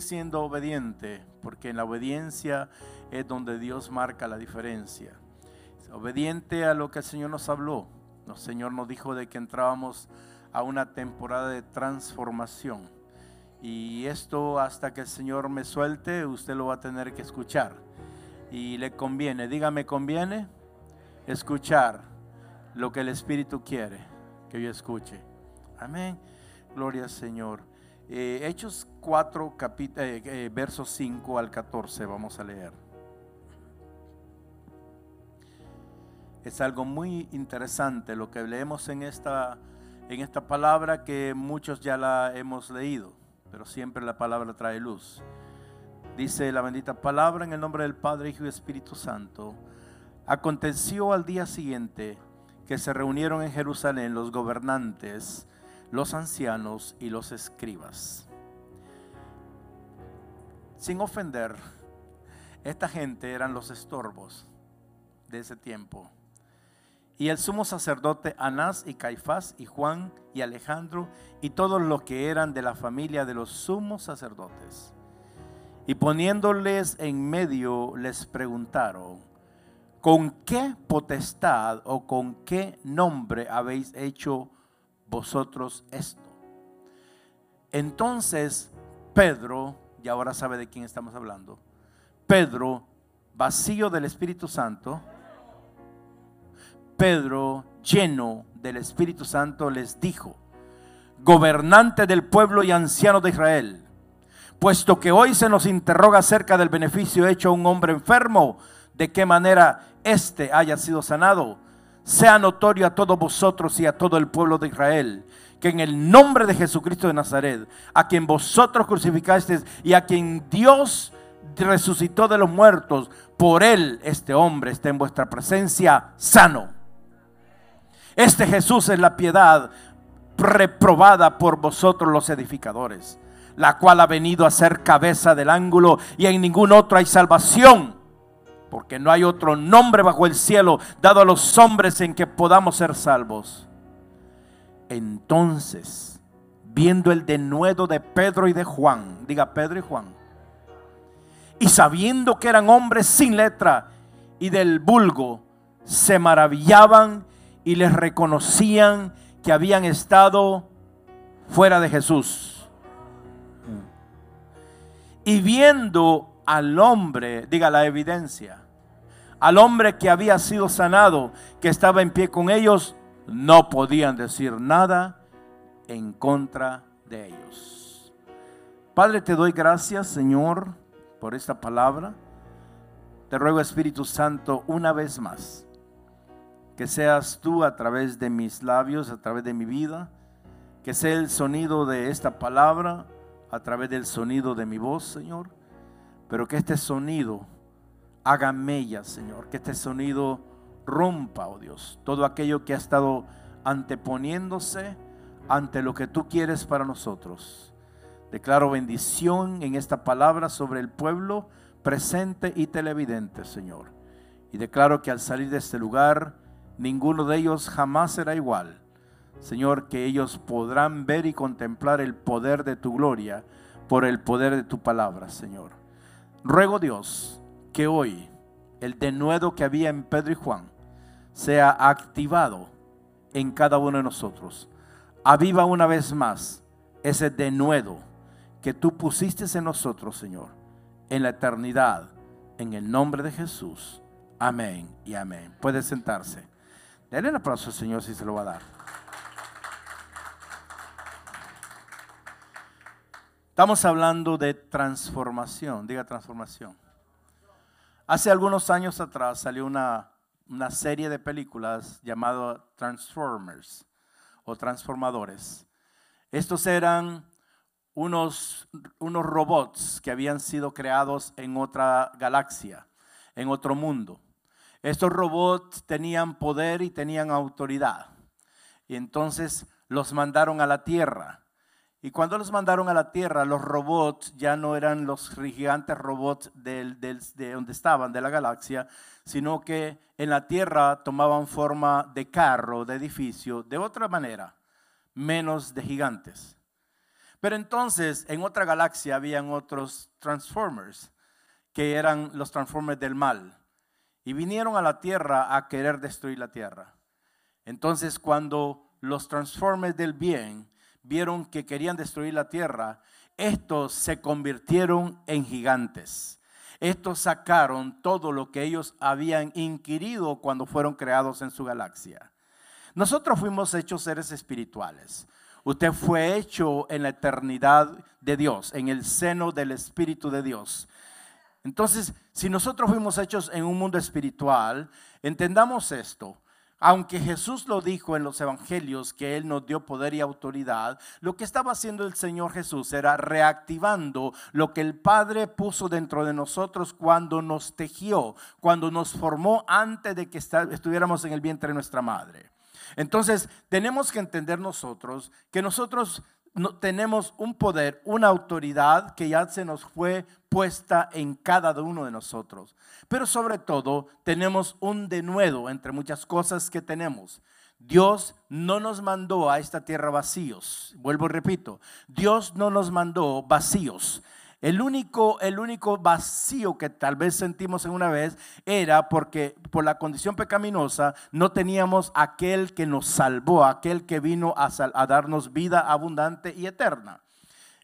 Siendo obediente, porque en la obediencia es donde Dios marca la diferencia. Obediente a lo que el Señor nos habló. El Señor nos dijo de que entrábamos a una temporada de transformación. Y esto hasta que el Señor me suelte, usted lo va a tener que escuchar. Y le conviene, dígame, conviene escuchar lo que el Espíritu quiere que yo escuche. Amén. Gloria al Señor. Eh, Hechos 4, eh, eh, versos 5 al 14, vamos a leer. Es algo muy interesante lo que leemos en esta, en esta palabra que muchos ya la hemos leído, pero siempre la palabra trae luz. Dice la bendita palabra en el nombre del Padre, Hijo y Espíritu Santo. Aconteció al día siguiente que se reunieron en Jerusalén los gobernantes, los ancianos y los escribas. Sin ofender, esta gente eran los estorbos de ese tiempo. Y el sumo sacerdote Anás y Caifás y Juan y Alejandro y todos los que eran de la familia de los sumos sacerdotes. Y poniéndoles en medio les preguntaron, ¿con qué potestad o con qué nombre habéis hecho vosotros esto. Entonces Pedro, y ahora sabe de quién estamos hablando, Pedro, vacío del Espíritu Santo, Pedro, lleno del Espíritu Santo, les dijo, gobernante del pueblo y anciano de Israel, puesto que hoy se nos interroga acerca del beneficio hecho a un hombre enfermo, de qué manera éste haya sido sanado sea notorio a todos vosotros y a todo el pueblo de Israel, que en el nombre de Jesucristo de Nazaret, a quien vosotros crucificasteis y a quien Dios resucitó de los muertos, por él este hombre está en vuestra presencia sano. Este Jesús es la piedad reprobada por vosotros los edificadores, la cual ha venido a ser cabeza del ángulo y en ningún otro hay salvación porque no hay otro nombre bajo el cielo dado a los hombres en que podamos ser salvos. Entonces, viendo el denuedo de Pedro y de Juan, diga Pedro y Juan, y sabiendo que eran hombres sin letra y del vulgo, se maravillaban y les reconocían que habían estado fuera de Jesús. Y viendo al hombre, diga la evidencia, al hombre que había sido sanado, que estaba en pie con ellos, no podían decir nada en contra de ellos. Padre, te doy gracias, Señor, por esta palabra. Te ruego, Espíritu Santo, una vez más, que seas tú a través de mis labios, a través de mi vida, que sea el sonido de esta palabra, a través del sonido de mi voz, Señor pero que este sonido haga mella, Señor, que este sonido rompa, oh Dios, todo aquello que ha estado anteponiéndose ante lo que tú quieres para nosotros. Declaro bendición en esta palabra sobre el pueblo presente y televidente, Señor. Y declaro que al salir de este lugar, ninguno de ellos jamás será igual. Señor, que ellos podrán ver y contemplar el poder de tu gloria por el poder de tu palabra, Señor. Ruego Dios que hoy el denuedo que había en Pedro y Juan sea activado en cada uno de nosotros. Aviva una vez más ese denuedo que tú pusiste en nosotros, Señor, en la eternidad, en el nombre de Jesús. Amén y amén. Puede sentarse. Denle un aplauso al Señor si se lo va a dar. Estamos hablando de transformación, diga transformación. Hace algunos años atrás salió una una serie de películas llamado Transformers o Transformadores. Estos eran unos, unos robots que habían sido creados en otra galaxia, en otro mundo. Estos robots tenían poder y tenían autoridad. Y entonces los mandaron a la Tierra. Y cuando los mandaron a la Tierra, los robots ya no eran los gigantes robots de donde estaban, de la galaxia, sino que en la Tierra tomaban forma de carro, de edificio, de otra manera, menos de gigantes. Pero entonces en otra galaxia habían otros Transformers, que eran los Transformers del mal. Y vinieron a la Tierra a querer destruir la Tierra. Entonces cuando los Transformers del bien vieron que querían destruir la tierra, estos se convirtieron en gigantes. Estos sacaron todo lo que ellos habían inquirido cuando fueron creados en su galaxia. Nosotros fuimos hechos seres espirituales. Usted fue hecho en la eternidad de Dios, en el seno del Espíritu de Dios. Entonces, si nosotros fuimos hechos en un mundo espiritual, entendamos esto. Aunque Jesús lo dijo en los evangelios que Él nos dio poder y autoridad, lo que estaba haciendo el Señor Jesús era reactivando lo que el Padre puso dentro de nosotros cuando nos tejió, cuando nos formó antes de que estuviéramos en el vientre de nuestra madre. Entonces, tenemos que entender nosotros que nosotros tenemos un poder, una autoridad que ya se nos fue puesta en cada uno de nosotros. Pero sobre todo tenemos un denuedo entre muchas cosas que tenemos. Dios no nos mandó a esta tierra vacíos. Vuelvo y repito, Dios no nos mandó vacíos. El único, el único vacío que tal vez sentimos en una vez era porque por la condición pecaminosa no teníamos aquel que nos salvó, aquel que vino a, a darnos vida abundante y eterna.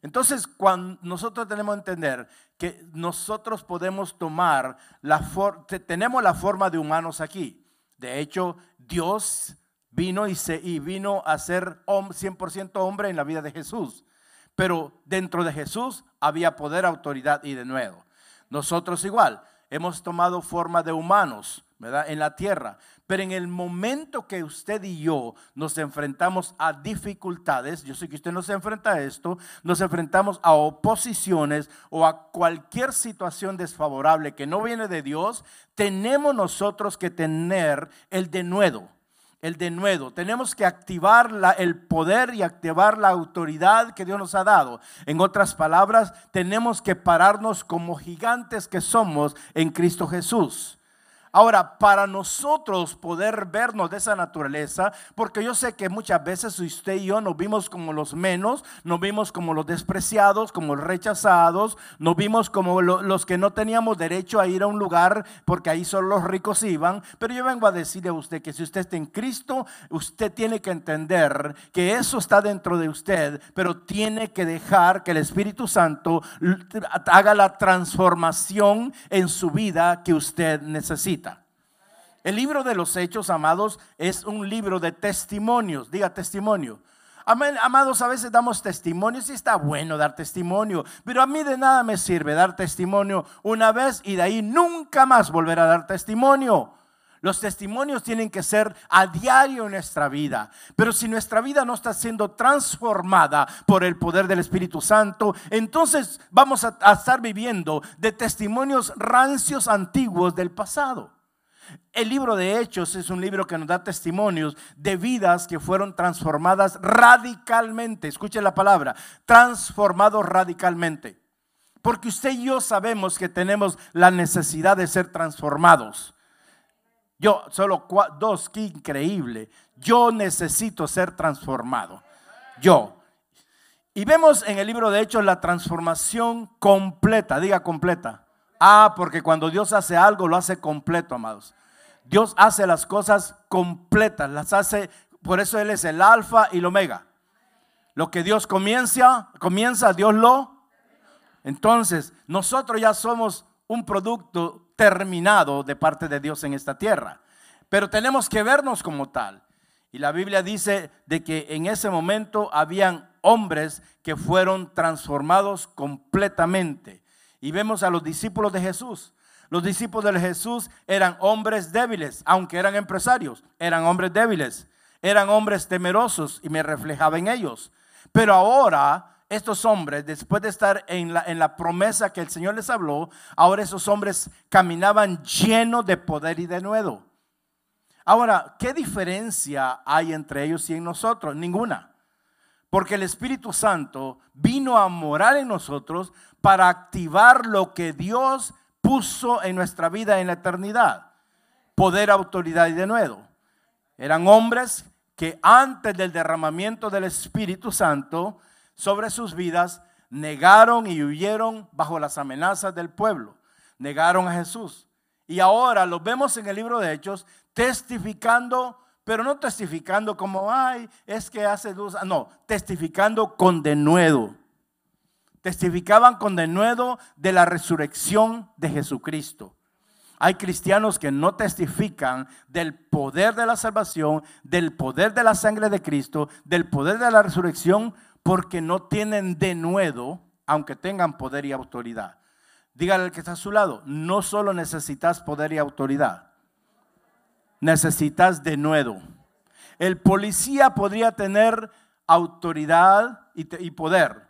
Entonces, cuando nosotros tenemos que entender que nosotros podemos tomar la tenemos la forma de humanos aquí. De hecho, Dios vino y, se, y vino a ser 100% hombre en la vida de Jesús. Pero dentro de Jesús había poder, autoridad y de nuevo. Nosotros igual, hemos tomado forma de humanos, ¿verdad? En la tierra. Pero en el momento que usted y yo nos enfrentamos a dificultades, yo sé que usted no se enfrenta a esto, nos enfrentamos a oposiciones o a cualquier situación desfavorable que no viene de Dios, tenemos nosotros que tener el denuedo el denuedo. Tenemos que activar el poder y activar la autoridad que Dios nos ha dado. En otras palabras, tenemos que pararnos como gigantes que somos en Cristo Jesús. Ahora, para nosotros poder vernos de esa naturaleza, porque yo sé que muchas veces usted y yo nos vimos como los menos, nos vimos como los despreciados, como los rechazados, nos vimos como los que no teníamos derecho a ir a un lugar porque ahí solo los ricos iban. Pero yo vengo a decirle a usted que si usted está en Cristo, usted tiene que entender que eso está dentro de usted, pero tiene que dejar que el Espíritu Santo haga la transformación en su vida que usted necesita. El libro de los hechos, amados, es un libro de testimonios. Diga testimonio. Amados, a veces damos testimonios y está bueno dar testimonio, pero a mí de nada me sirve dar testimonio una vez y de ahí nunca más volver a dar testimonio. Los testimonios tienen que ser a diario en nuestra vida. Pero si nuestra vida no está siendo transformada por el poder del Espíritu Santo, entonces vamos a, a estar viviendo de testimonios rancios antiguos del pasado. El libro de Hechos es un libro que nos da testimonios de vidas que fueron transformadas radicalmente. Escuche la palabra, transformados radicalmente. Porque usted y yo sabemos que tenemos la necesidad de ser transformados. Yo, solo dos, qué increíble. Yo necesito ser transformado. Yo. Y vemos en el libro de Hechos la transformación completa, diga completa. Ah, porque cuando Dios hace algo, lo hace completo, amados. Dios hace las cosas completas, las hace, por eso Él es el alfa y el omega. Lo que Dios comienza, comienza, Dios lo. Entonces, nosotros ya somos un producto terminado de parte de Dios en esta tierra. Pero tenemos que vernos como tal. Y la Biblia dice de que en ese momento habían hombres que fueron transformados completamente. Y vemos a los discípulos de Jesús Los discípulos de Jesús eran hombres débiles, aunque eran empresarios, eran hombres débiles, eran hombres temerosos y me reflejaba en ellos. Pero ahora estos hombres, después de estar en la, en la promesa que el Señor les habló, ahora esos hombres caminaban llenos de poder y de nuevo. Ahora, ¿qué diferencia hay entre ellos y en nosotros? Ninguna. Porque el Espíritu Santo vino a morar en nosotros para activar lo que Dios puso en nuestra vida en la eternidad. Poder, autoridad y de nuevo. Eran hombres que antes del derramamiento del Espíritu Santo sobre sus vidas, negaron y huyeron bajo las amenazas del pueblo. Negaron a Jesús. Y ahora los vemos en el libro de Hechos testificando, pero no testificando como, ay, es que hace luz. No, testificando con denuedo. Testificaban con denuedo de la resurrección de Jesucristo. Hay cristianos que no testifican del poder de la salvación, del poder de la sangre de Cristo, del poder de la resurrección, porque no tienen denuedo, aunque tengan poder y autoridad. Dígale al que está a su lado, no solo necesitas poder y autoridad, necesitas denuedo. El policía podría tener autoridad y, y poder,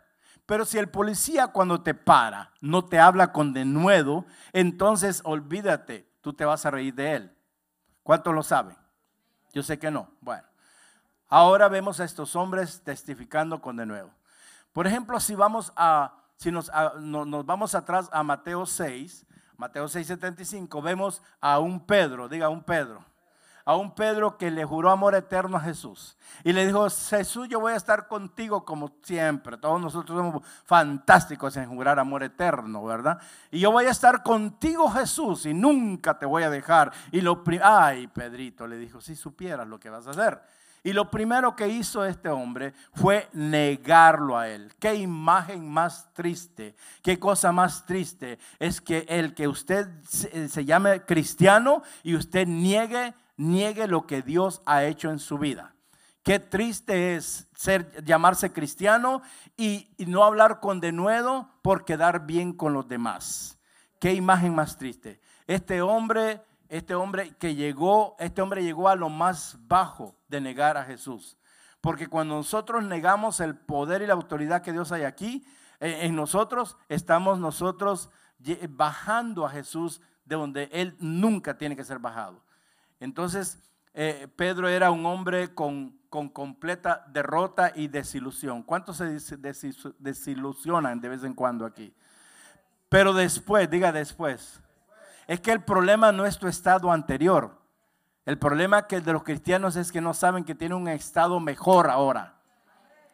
pero si el policía cuando te para no te habla con denuedo, entonces olvídate, tú te vas a reír de él. ¿Cuántos lo saben? Yo sé que no. Bueno, ahora vemos a estos hombres testificando con denuedo. Por ejemplo, si vamos a, si nos, nos vamos atrás a Mateo 6, Mateo 6:75, vemos a un Pedro, diga un Pedro a un Pedro que le juró amor eterno a Jesús. Y le dijo, Jesús, yo voy a estar contigo como siempre. Todos nosotros somos fantásticos en jurar amor eterno, ¿verdad? Y yo voy a estar contigo, Jesús, y nunca te voy a dejar. Y lo ay, Pedrito le dijo, si supieras lo que vas a hacer. Y lo primero que hizo este hombre fue negarlo a él. Qué imagen más triste, qué cosa más triste es que el que usted se, llame cristiano y usted niegue niegue lo que Dios ha hecho en su vida. Qué triste es ser, llamarse cristiano y, no hablar con denuedo por quedar bien con los demás. Qué imagen más triste. Este hombre, este hombre que llegó, este hombre llegó a lo más bajo de negar a Jesús. Porque cuando nosotros negamos el poder y la autoridad que Dios hay aquí, eh, en nosotros estamos nosotros bajando a Jesús de donde Él nunca tiene que ser bajado. Entonces, eh, Pedro era un hombre con, completa derrota y desilusión. ¿Cuántos se desilusionan de vez en cuando aquí? Pero después, diga después, es que el problema no es tu estado anterior. El problema que de los cristianos es que no saben que tiene un estado mejor ahora.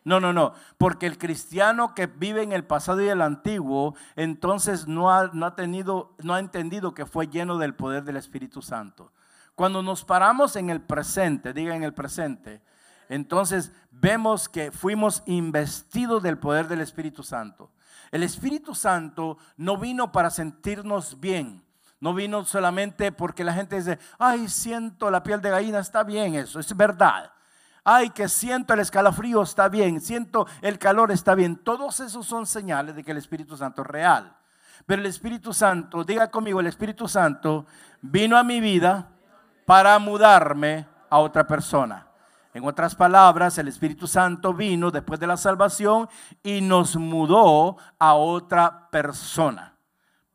No, no, no. Porque el cristiano que vive en el pasado y el antiguo, entonces no ha, no ha tenido, no ha entendido que fue lleno del poder del Espíritu Santo. Cuando nos paramos en el presente, diga en el presente, entonces vemos que fuimos investidos del poder del Espíritu Santo. El Espíritu Santo no vino para sentirnos bien. No vino solamente porque la gente dice, ay, siento la piel de gallina, está bien eso, es verdad. Ay, que siento el escalofrío, está bien, siento el calor, está bien. Todos esos son señales de que el Espíritu Santo es real. Pero el Espíritu Santo, diga conmigo, el Espíritu Santo vino a mi vida para mudarme a otra persona. En otras palabras, el Espíritu Santo vino después de la salvación y nos mudó a otra persona.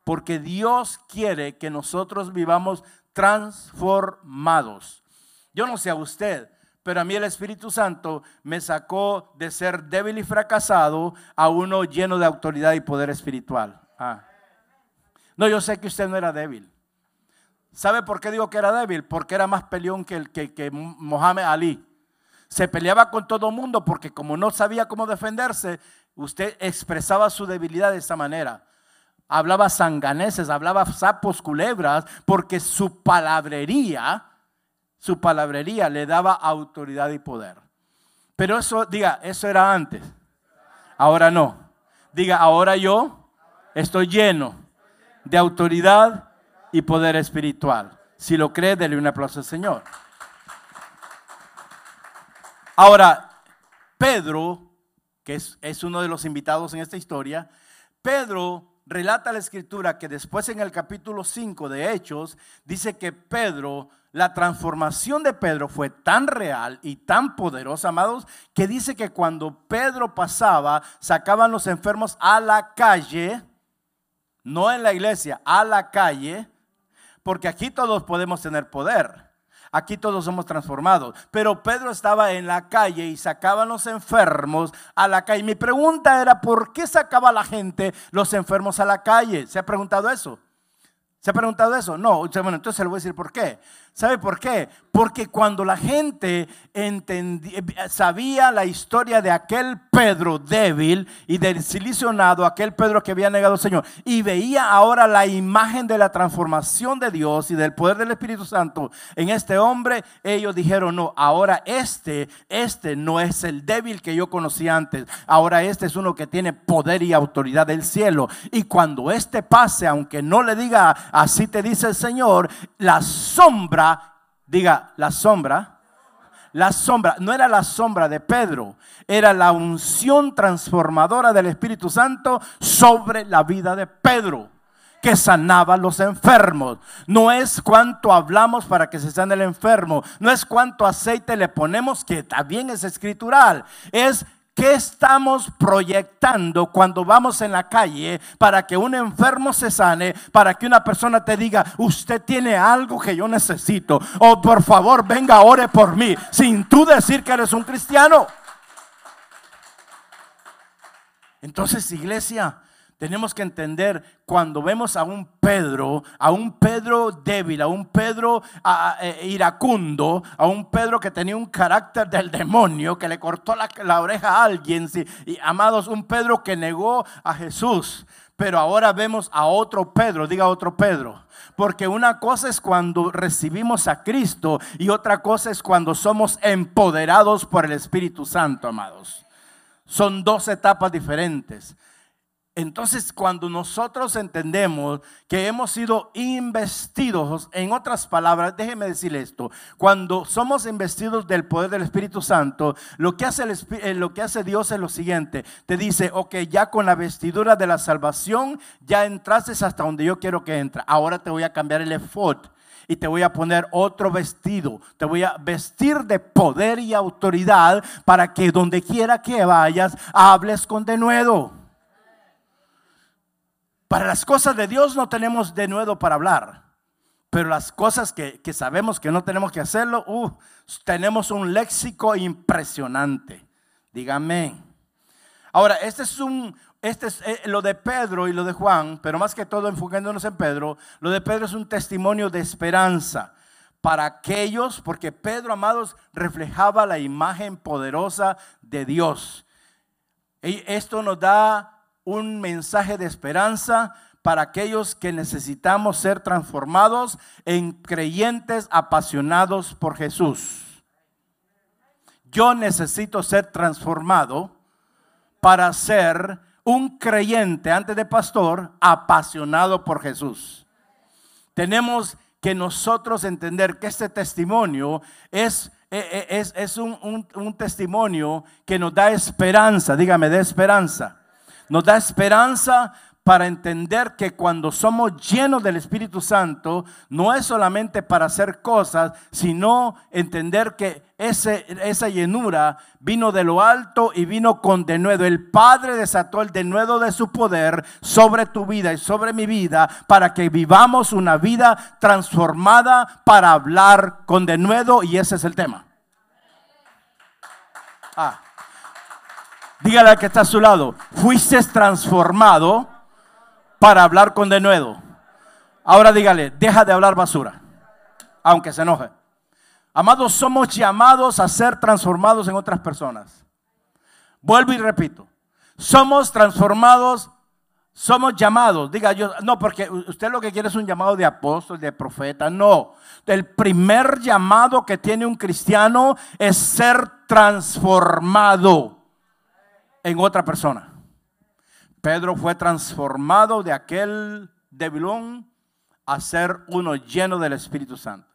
Porque Dios quiere que nosotros vivamos transformados. Yo no sé a usted, pero a mí el Espíritu Santo me sacó de ser débil y fracasado a uno lleno de autoridad y poder espiritual. Ah. No, yo sé que usted no era débil. ¿Sabe por qué digo que era débil? Porque era más peleón que, el, que, Mohamed Ali. Se peleaba con todo mundo porque como no sabía cómo defenderse, usted expresaba su debilidad de esa manera. Hablaba sanganeses, hablaba sapos, culebras, porque su palabrería, su palabrería le daba autoridad y poder. Pero eso, diga, eso era antes. Ahora no. Diga, ahora yo estoy lleno de autoridad y poder espiritual. Si lo cree, dele un aplauso al Señor. Ahora, Pedro, que es, es uno de los invitados en esta historia, Pedro relata la escritura que después en el capítulo 5 de Hechos dice que Pedro, la transformación de Pedro fue tan real y tan poderosa, amados, que dice que cuando Pedro pasaba, sacaban los enfermos a la calle, no en la iglesia, a la calle, porque aquí todos podemos tener poder. Aquí todos somos transformados. Pero Pedro estaba en la calle y sacaba a los enfermos a la calle. Mi pregunta era, ¿por qué sacaba la gente los enfermos a la calle? ¿Se ha preguntado eso? ¿Se ha preguntado eso? No. Bueno, entonces le voy a decir por qué. ¿Sabe por qué? Porque cuando la gente entendía, sabía la historia de aquel Pedro débil y del silicionado, aquel Pedro que había negado al Señor, y veía ahora la imagen de la transformación de Dios y del poder del Espíritu Santo en este hombre, ellos dijeron, no, ahora este, este no es el débil que yo conocí antes, ahora este es uno que tiene poder y autoridad del cielo. Y cuando este pase, aunque no le diga, así te dice el Señor, la sombra diga, la sombra, la sombra, no era la sombra de Pedro, era la unción transformadora del Espíritu Santo sobre la vida de Pedro que sanaba a los enfermos. No es cuánto hablamos para que se sane el enfermo, no es cuánto aceite le ponemos, que también es escritural, es ¿Qué estamos proyectando cuando vamos en la calle para que un enfermo se sane, para que una persona te diga, usted tiene algo que yo necesito, o por favor venga, ore por mí, sin tú decir que eres un cristiano? Entonces, iglesia, tenemos que entender cuando vemos a un Pedro, a un Pedro débil, a un Pedro e, iracundo, a un Pedro que tenía un carácter del demonio, que le cortó la, oreja a alguien, y amados, un Pedro que negó a Jesús. Pero ahora vemos a otro Pedro, diga otro Pedro. Porque una cosa es cuando recibimos a Cristo y otra cosa es cuando somos empoderados por el Espíritu Santo, amados. Son dos etapas diferentes. Entonces, cuando nosotros entendemos que hemos sido investidos, en otras palabras, déjeme decir esto, cuando somos investidos del poder del Espíritu Santo, lo que hace, eh, lo que hace Dios es lo siguiente, te dice, ok, ya con la vestidura de la salvación, ya entraste hasta donde yo quiero que entre, ahora te voy a cambiar el efod y te voy a poner otro vestido. Te voy a vestir de poder y autoridad para que donde quiera que vayas hables con denuedo. Para las cosas de Dios no tenemos de nuevo para hablar. Pero las cosas que, sabemos que no tenemos que hacerlo, uh, tenemos un léxico impresionante. Dígame. Ahora, este es un, este es eh, lo de Pedro y lo de Juan, pero más que todo enfocándonos en Pedro, lo de Pedro es un testimonio de esperanza para aquellos, porque Pedro, amados, reflejaba la imagen poderosa de Dios. Y esto nos da un mensaje de esperanza para aquellos que necesitamos ser transformados en creyentes apasionados por Jesús. Yo necesito ser transformado para ser un creyente antes de pastor apasionado por Jesús. Tenemos que nosotros entender que este testimonio es, e, e, es, es un, un testimonio que nos da esperanza, dígame, de esperanza nos da esperanza para entender que cuando somos llenos del Espíritu Santo, no es solamente para hacer cosas, sino entender que ese, esa llenura vino de lo alto y vino con denuedo. El Padre desató el denuedo de su poder sobre tu vida y sobre mi vida para que vivamos una vida transformada para hablar con denuedo y ese es el tema. Ah. Dígale al que está a su lado, fuiste transformado para hablar con denuedo. Ahora dígale, deja de hablar basura, aunque se enoje. Amados, somos llamados a ser transformados en otras personas. Vuelvo y repito, somos transformados, somos llamados. Diga yo, no, porque usted lo que quiere es un llamado de apóstol, de profeta. No, el primer llamado que tiene un cristiano es ser transformado en otra persona. Pedro fue transformado de aquel debilón a ser uno lleno del Espíritu Santo.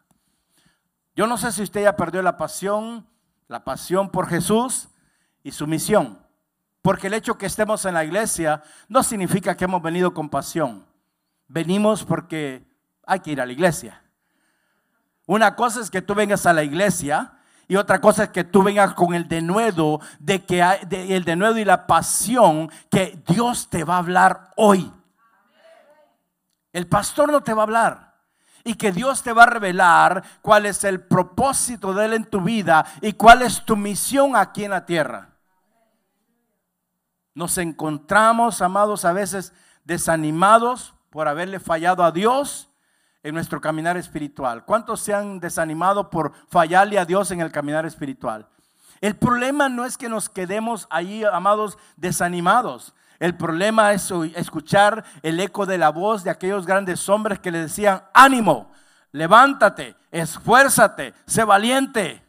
Yo no sé si usted ya perdió la pasión, la pasión por Jesús y su misión. Porque el hecho que estemos en la iglesia no significa que hemos venido con pasión. Venimos porque hay que ir a la iglesia. Una cosa es que tú vengas a la iglesia y otra cosa es que tú vengas con el denuedo de que hay, el denuedo y la pasión que Dios te va a hablar hoy. El pastor no te va a hablar. Y que Dios te va a revelar cuál es el propósito de Él en tu vida y cuál es tu misión aquí en la tierra. Nos encontramos, amados, a veces desanimados por haberle fallado a Dios en nuestro caminar espiritual. ¿Cuántos se han desanimado por fallarle a Dios en el caminar espiritual? El problema no es que nos quedemos ahí, amados, desanimados. El problema es escuchar el eco de la voz de aquellos grandes hombres que le decían, ánimo, levántate, esfuérzate, sé valiente.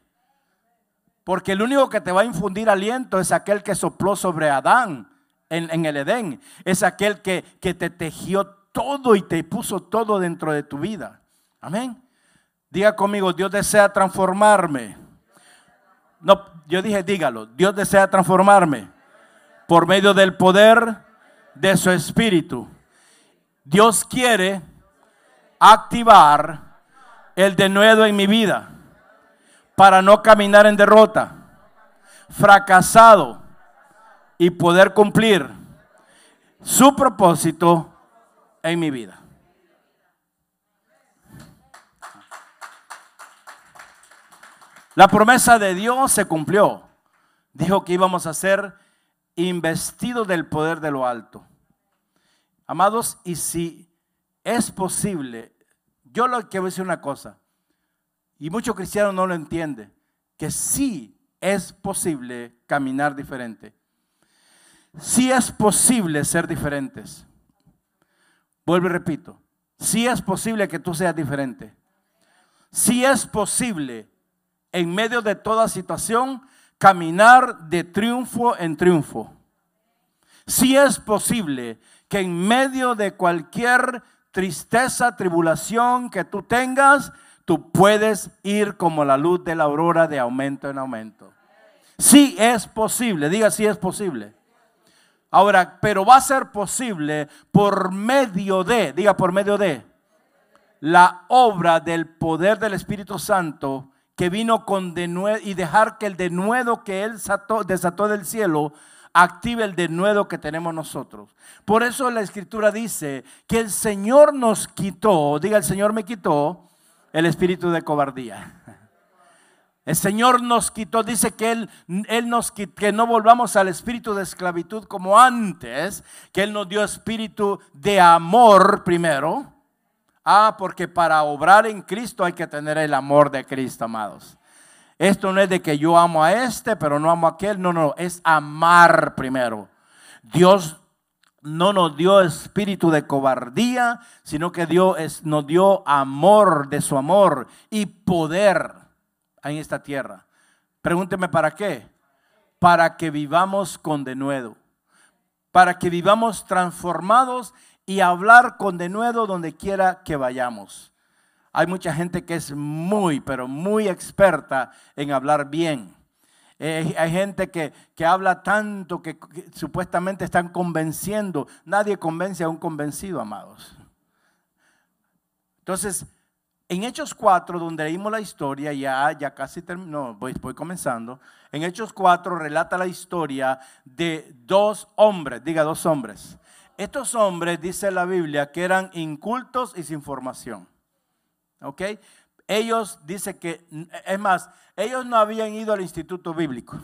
Porque el único que te va a infundir aliento es aquel que sopló sobre Adán en, el Edén. Es aquel que, que te tejió todo y te puso todo dentro de tu vida. Amén. Diga conmigo, Dios desea transformarme. No, yo dije, dígalo, Dios desea transformarme por medio del poder de su espíritu. Dios quiere activar el denuedo en mi vida para no caminar en derrota, fracasado y poder cumplir su propósito en mi vida. La promesa de Dios se cumplió. Dijo que íbamos a ser investido del poder de lo alto. Amados, y si es posible, yo lo a decir una cosa, y muchos cristianos no lo entienden, que sí es posible caminar diferente. Sí es posible ser diferentes. Vuelvo y repito, sí es posible que tú seas diferente. Sí es posible en medio de toda situación caminar de triunfo en triunfo. Si es posible que en medio de cualquier tristeza, tribulación que tú tengas, tú puedes ir como la luz de la aurora de aumento en aumento. Si es posible, diga si es posible. Ahora, pero va a ser posible por medio de, diga por medio de, la obra del poder del Espíritu Santo que vino con denuedo y dejar que el denuedo que Él desató del cielo active el denuedo que tenemos nosotros. Por eso la escritura dice que el Señor nos quitó, diga el Señor me quitó el espíritu de cobardía. El Señor nos quitó, dice que Él, Él nos que no volvamos al espíritu de esclavitud como antes, que Él nos dio espíritu de amor primero, Ah, porque para obrar en Cristo hay que tener el amor de Cristo, amados. Esto no es de que yo amo a este, pero no amo a aquel. No, no, es amar primero. Dios no nos dio espíritu de cobardía, sino que Dios nos dio amor de su amor y poder en esta tierra. Pregúnteme para qué. Para que vivamos con denuedo. Para que vivamos transformados y hablar con denuedo donde quiera que vayamos. Hay mucha gente que es muy, pero muy experta en hablar bien. Eh, hay gente que, habla tanto que, que, supuestamente están convenciendo. Nadie convence a un convencido, amados. Entonces, en Hechos 4, donde leímos la historia, ya, ya casi terminó, voy, voy comenzando. En Hechos 4 relata la historia de dos hombres, diga dos hombres, estos hombres, dice la Biblia, que eran incultos y sin formación. ¿Ok? Ellos, dice que, es más, ellos no habían ido al instituto bíblico.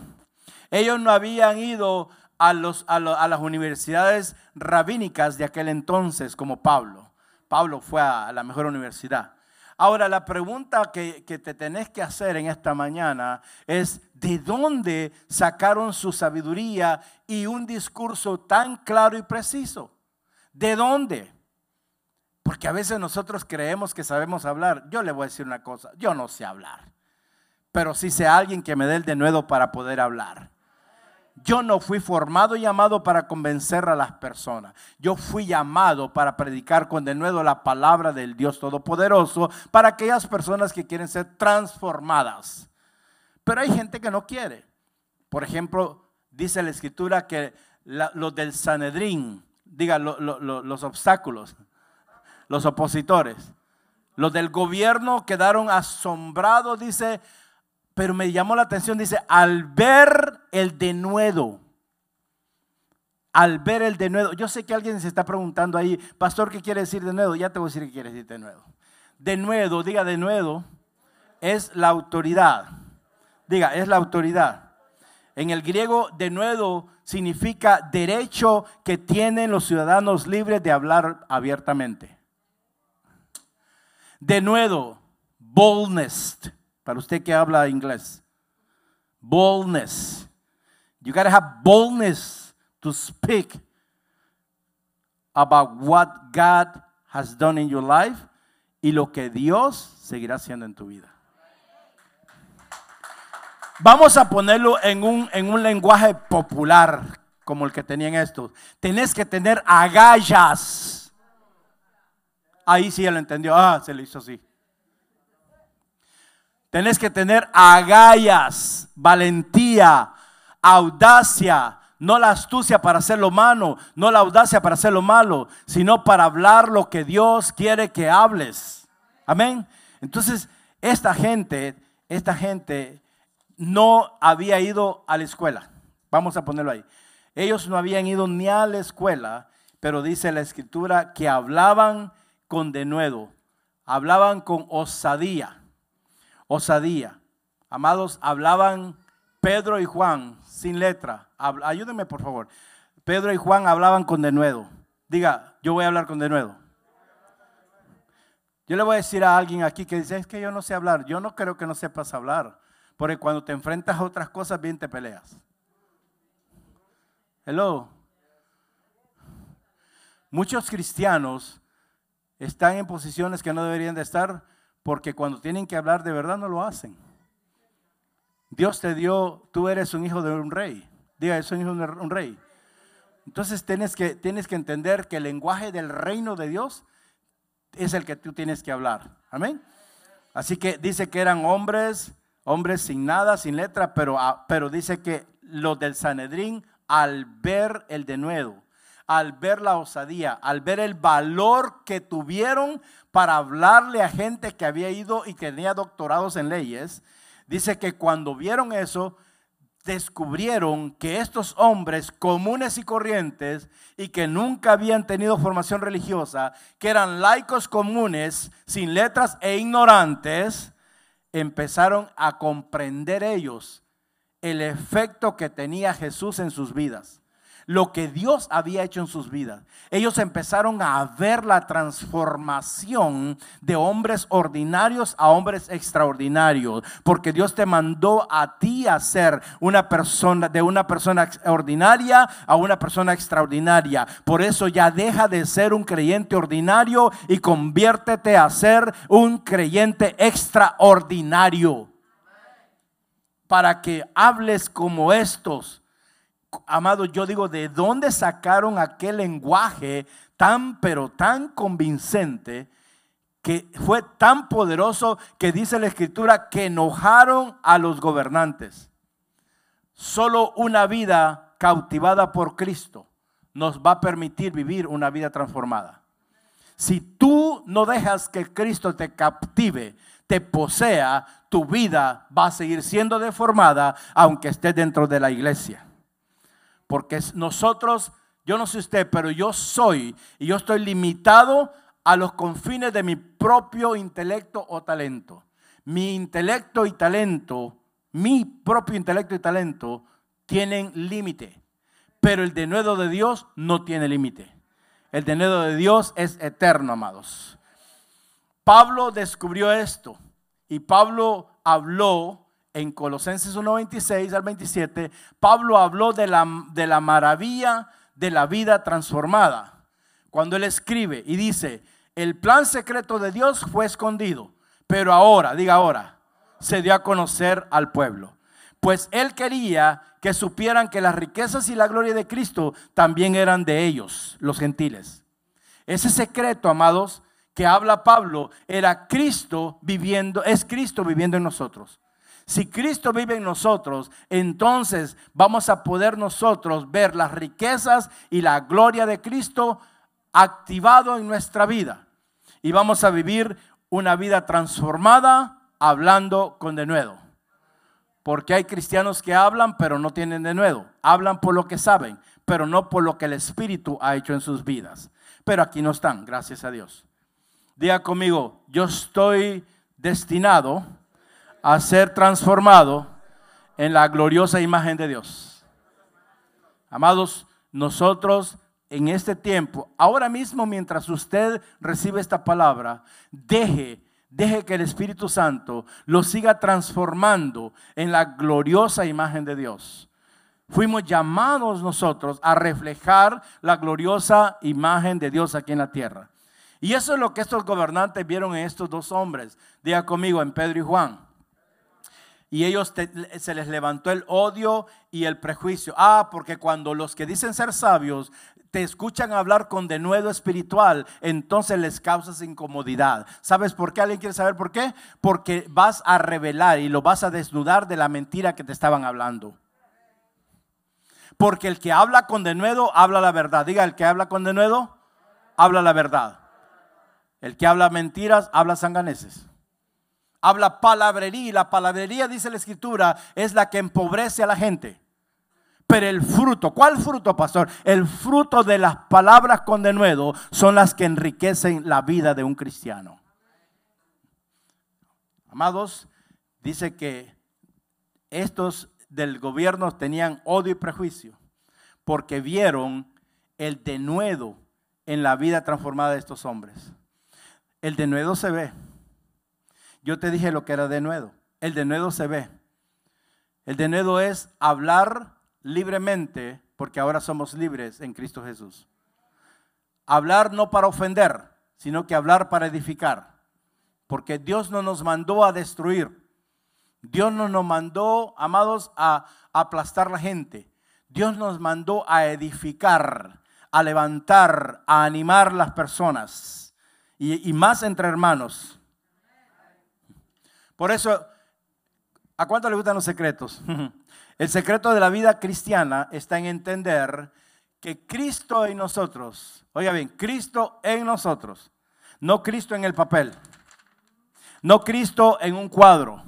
Ellos no habían ido a, los, a, a las universidades rabínicas de aquel entonces, como Pablo. Pablo fue a la mejor universidad. Ahora, la pregunta que, te tenés que hacer en esta mañana es, ¿de dónde sacaron su sabiduría y un discurso tan claro y preciso? ¿De dónde? Porque a veces nosotros creemos que sabemos hablar. Yo le voy a decir una cosa, yo no sé hablar, pero sí sé alguien que me dé el denuedo para poder hablar. Yo no fui formado y llamado para convencer a las personas. Yo fui llamado para predicar con denuedo la palabra del Dios Todopoderoso para aquellas personas que quieren ser transformadas. Pero hay gente que no quiere. Por ejemplo, dice la escritura que los del Sanedrín, diga, los obstáculos, los opositores, los del gobierno quedaron asombrados, dice, pero me llamó la atención, dice, al ver el denuedo, al ver el denuedo, yo sé que alguien se está preguntando ahí, pastor, ¿qué quiere decir denuedo? Ya te voy a decir qué quiere decir denuedo. Denuedo, diga denuedo, es la autoridad. Diga, es la autoridad. En el griego, denuedo significa derecho que tienen los ciudadanos libres de hablar abiertamente. Denuedo, boldness, para usted que habla inglés. Boldness. You gotta have boldness to speak about what God has done in your life y lo que Dios seguirá haciendo en tu vida. Vamos a ponerlo en un, en un lenguaje popular, como el que tenían estos. Tenés que tener agallas. Ahí sí lo entendió. Ah, se le hizo así. Tenés que tener agallas, valentía, audacia, no la astucia para hacer lo malo, no la audacia para hacer lo malo, sino para hablar lo que Dios quiere que hables. Amén. Entonces, esta gente, esta gente no había ido a la escuela. Vamos a ponerlo ahí. Ellos no habían ido ni a la escuela, pero dice la escritura que hablaban con denuedo, hablaban con osadía osadía. Amados, hablaban Pedro y Juan sin letra. Ayúdenme por favor. Pedro y Juan hablaban con denuedo. Diga, yo voy a hablar con denuedo. Yo le voy a decir a alguien aquí que dice, es que yo no sé hablar. Yo no creo que no sepas hablar. Porque cuando te enfrentas a otras cosas, bien te peleas. Hello. Muchos cristianos están en posiciones que no deberían de estar porque cuando tienen que hablar de verdad no lo hacen. Dios te dio, tú eres un hijo de un rey. Diga, soy hijo de un rey. Entonces tienes que, tienes que entender que el lenguaje del reino de Dios es el que tú tienes que hablar. Amén. Así que dice que eran hombres, hombres sin nada, sin letra, pero, ah, pero dice que los del Sanedrín, al ver el denuedo, al ver la osadía, al ver el valor que tuvieron para hablarle a gente que había ido y tenía doctorados en leyes, dice que cuando vieron eso, descubrieron que estos hombres comunes y corrientes y que nunca habían tenido formación religiosa, que eran laicos comunes, sin letras e ignorantes, empezaron a comprender ellos el efecto que tenía Jesús en sus vidas lo que Dios había hecho en sus vidas. Ellos empezaron a ver la transformación de hombres ordinarios a hombres extraordinarios, porque Dios te mandó a ti a ser una persona de una persona ordinaria a una persona extraordinaria. Por eso ya deja de ser un creyente ordinario y conviértete a ser un creyente extraordinario. Para que hables como estos amado, yo digo, ¿de dónde sacaron aquel lenguaje tan, pero tan convincente? que fue tan poderoso que dice la escritura que enojaron a los gobernantes. Solo una vida cautivada por Cristo nos va a permitir vivir una vida transformada. Si tú no dejas que Cristo te captive, te posea, tu vida va a seguir siendo deformada aunque estés dentro de la iglesia. Porque nosotros, yo no sé usted, pero yo soy y yo estoy limitado a los confines de mi propio intelecto o talento. Mi intelecto y talento, mi propio intelecto y talento tienen límite. Pero el denuedo de Dios no tiene límite. El denuedo de Dios es eterno, amados. Pablo descubrió esto y Pablo habló en Colosenses 1.26 al 27, Pablo habló de la, de la maravilla de la vida transformada. Cuando él escribe y dice, el plan secreto de Dios fue escondido, pero ahora, diga ahora, se dio a conocer al pueblo. Pues él quería que supieran que las riquezas y la gloria de Cristo también eran de ellos, los gentiles. Ese secreto, amados, que habla Pablo, era Cristo viviendo, es Cristo viviendo en nosotros. Si Cristo vive en nosotros, entonces vamos a poder nosotros ver las riquezas y la gloria de Cristo activado en nuestra vida. Y vamos a vivir una vida transformada hablando con denuedo. Porque hay cristianos que hablan pero no tienen denuedo. Hablan por lo que saben, pero no por lo que el Espíritu ha hecho en sus vidas. Pero aquí no están, gracias a Dios. Diga conmigo, yo estoy destinado a ser transformado en la gloriosa imagen de Dios. Amados, nosotros en este tiempo, ahora mismo mientras usted recibe esta palabra, deje, deje que el Espíritu Santo lo siga transformando en la gloriosa imagen de Dios. Fuimos llamados nosotros a reflejar la gloriosa imagen de Dios aquí en la tierra. Y eso es lo que estos gobernantes vieron en estos dos hombres. Diga conmigo, en Pedro y Juan. Y ellos se les levantó el odio y el prejuicio. Ah, porque cuando los que dicen ser sabios te escuchan hablar con denuedo espiritual, entonces les causas incomodidad. ¿Sabes por qué? ¿Alguien quiere saber por qué? Porque vas a revelar y lo vas a desnudar de la mentira que te estaban hablando. Porque el que habla con denuedo habla la verdad. Diga, el que habla con denuedo habla la verdad. El que habla mentiras habla sanganeses. Habla palabrería y la palabrería, dice la escritura, es la que empobrece a la gente. Pero el fruto, ¿cuál fruto, pastor? El fruto de las palabras con denuedo son las que enriquecen la vida de un cristiano. Amados, dice que estos del gobierno tenían odio y prejuicio porque vieron el denuedo en la vida transformada de estos hombres. El denuedo se ve. Yo te dije lo que era denuedo. El denuedo se ve. El denuedo es hablar libremente, porque ahora somos libres en Cristo Jesús. Hablar no para ofender, sino que hablar para edificar. Porque Dios no nos mandó a destruir. Dios no nos mandó, amados, a aplastar la gente. Dios nos mandó a edificar, a levantar, a animar las personas. Y, y más entre hermanos. Por eso, ¿a cuánto le gustan los secretos? El secreto de la vida cristiana está en entender que Cristo en nosotros, oiga bien, Cristo en nosotros, no Cristo en el papel, no Cristo en un cuadro,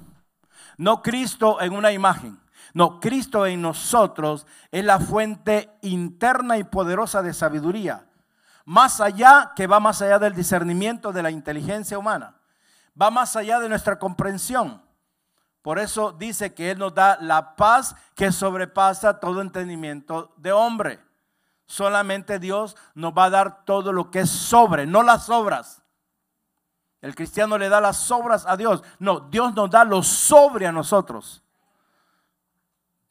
no Cristo en una imagen, no, Cristo en nosotros es la fuente interna y poderosa de sabiduría, más allá que va más allá del discernimiento de la inteligencia humana, va más allá de nuestra comprensión. Por eso dice que Él nos da la paz que sobrepasa todo entendimiento de hombre. Solamente Dios nos va a dar todo lo que es sobre, no las obras. El cristiano le da las obras a Dios. No, Dios nos da lo sobre a nosotros.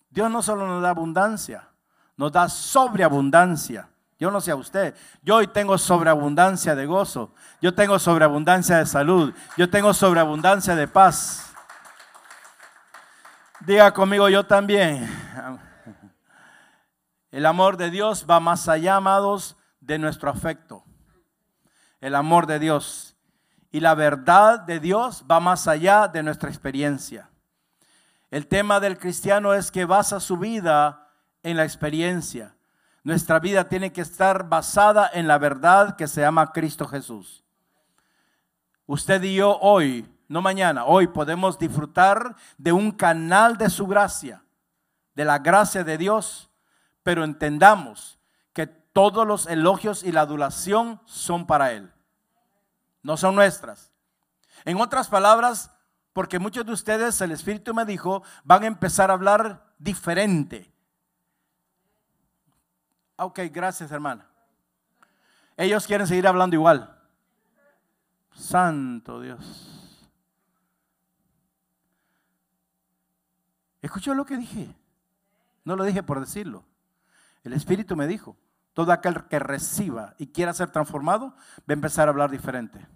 Dios no solo nos da abundancia, nos da sobreabundancia. Yo no sé a usted, yo hoy tengo sobreabundancia de gozo, yo tengo sobreabundancia de salud, yo tengo sobreabundancia de paz. Diga conmigo yo también. El amor de Dios va más allá, amados, de nuestro afecto. El amor de Dios. Y la verdad de Dios va más allá de nuestra experiencia. El tema del cristiano es que basa su vida en la experiencia. Nuestra vida tiene que estar basada en la verdad que se llama Cristo Jesús. Usted y yo hoy no mañana, hoy podemos disfrutar de un canal de su gracia, de la gracia de Dios, pero entendamos que todos los elogios y la adulación son para Él, no son nuestras. En otras palabras, porque muchos de ustedes, el Espíritu me dijo, van a empezar a hablar diferente. Ok, gracias hermana. Ellos quieren seguir hablando igual. Santo Dios. ¿Escuchó lo que dije? No lo dije por decirlo. El Espíritu me dijo, todo aquel que reciba y quiera ser transformado, va a empezar a hablar diferente.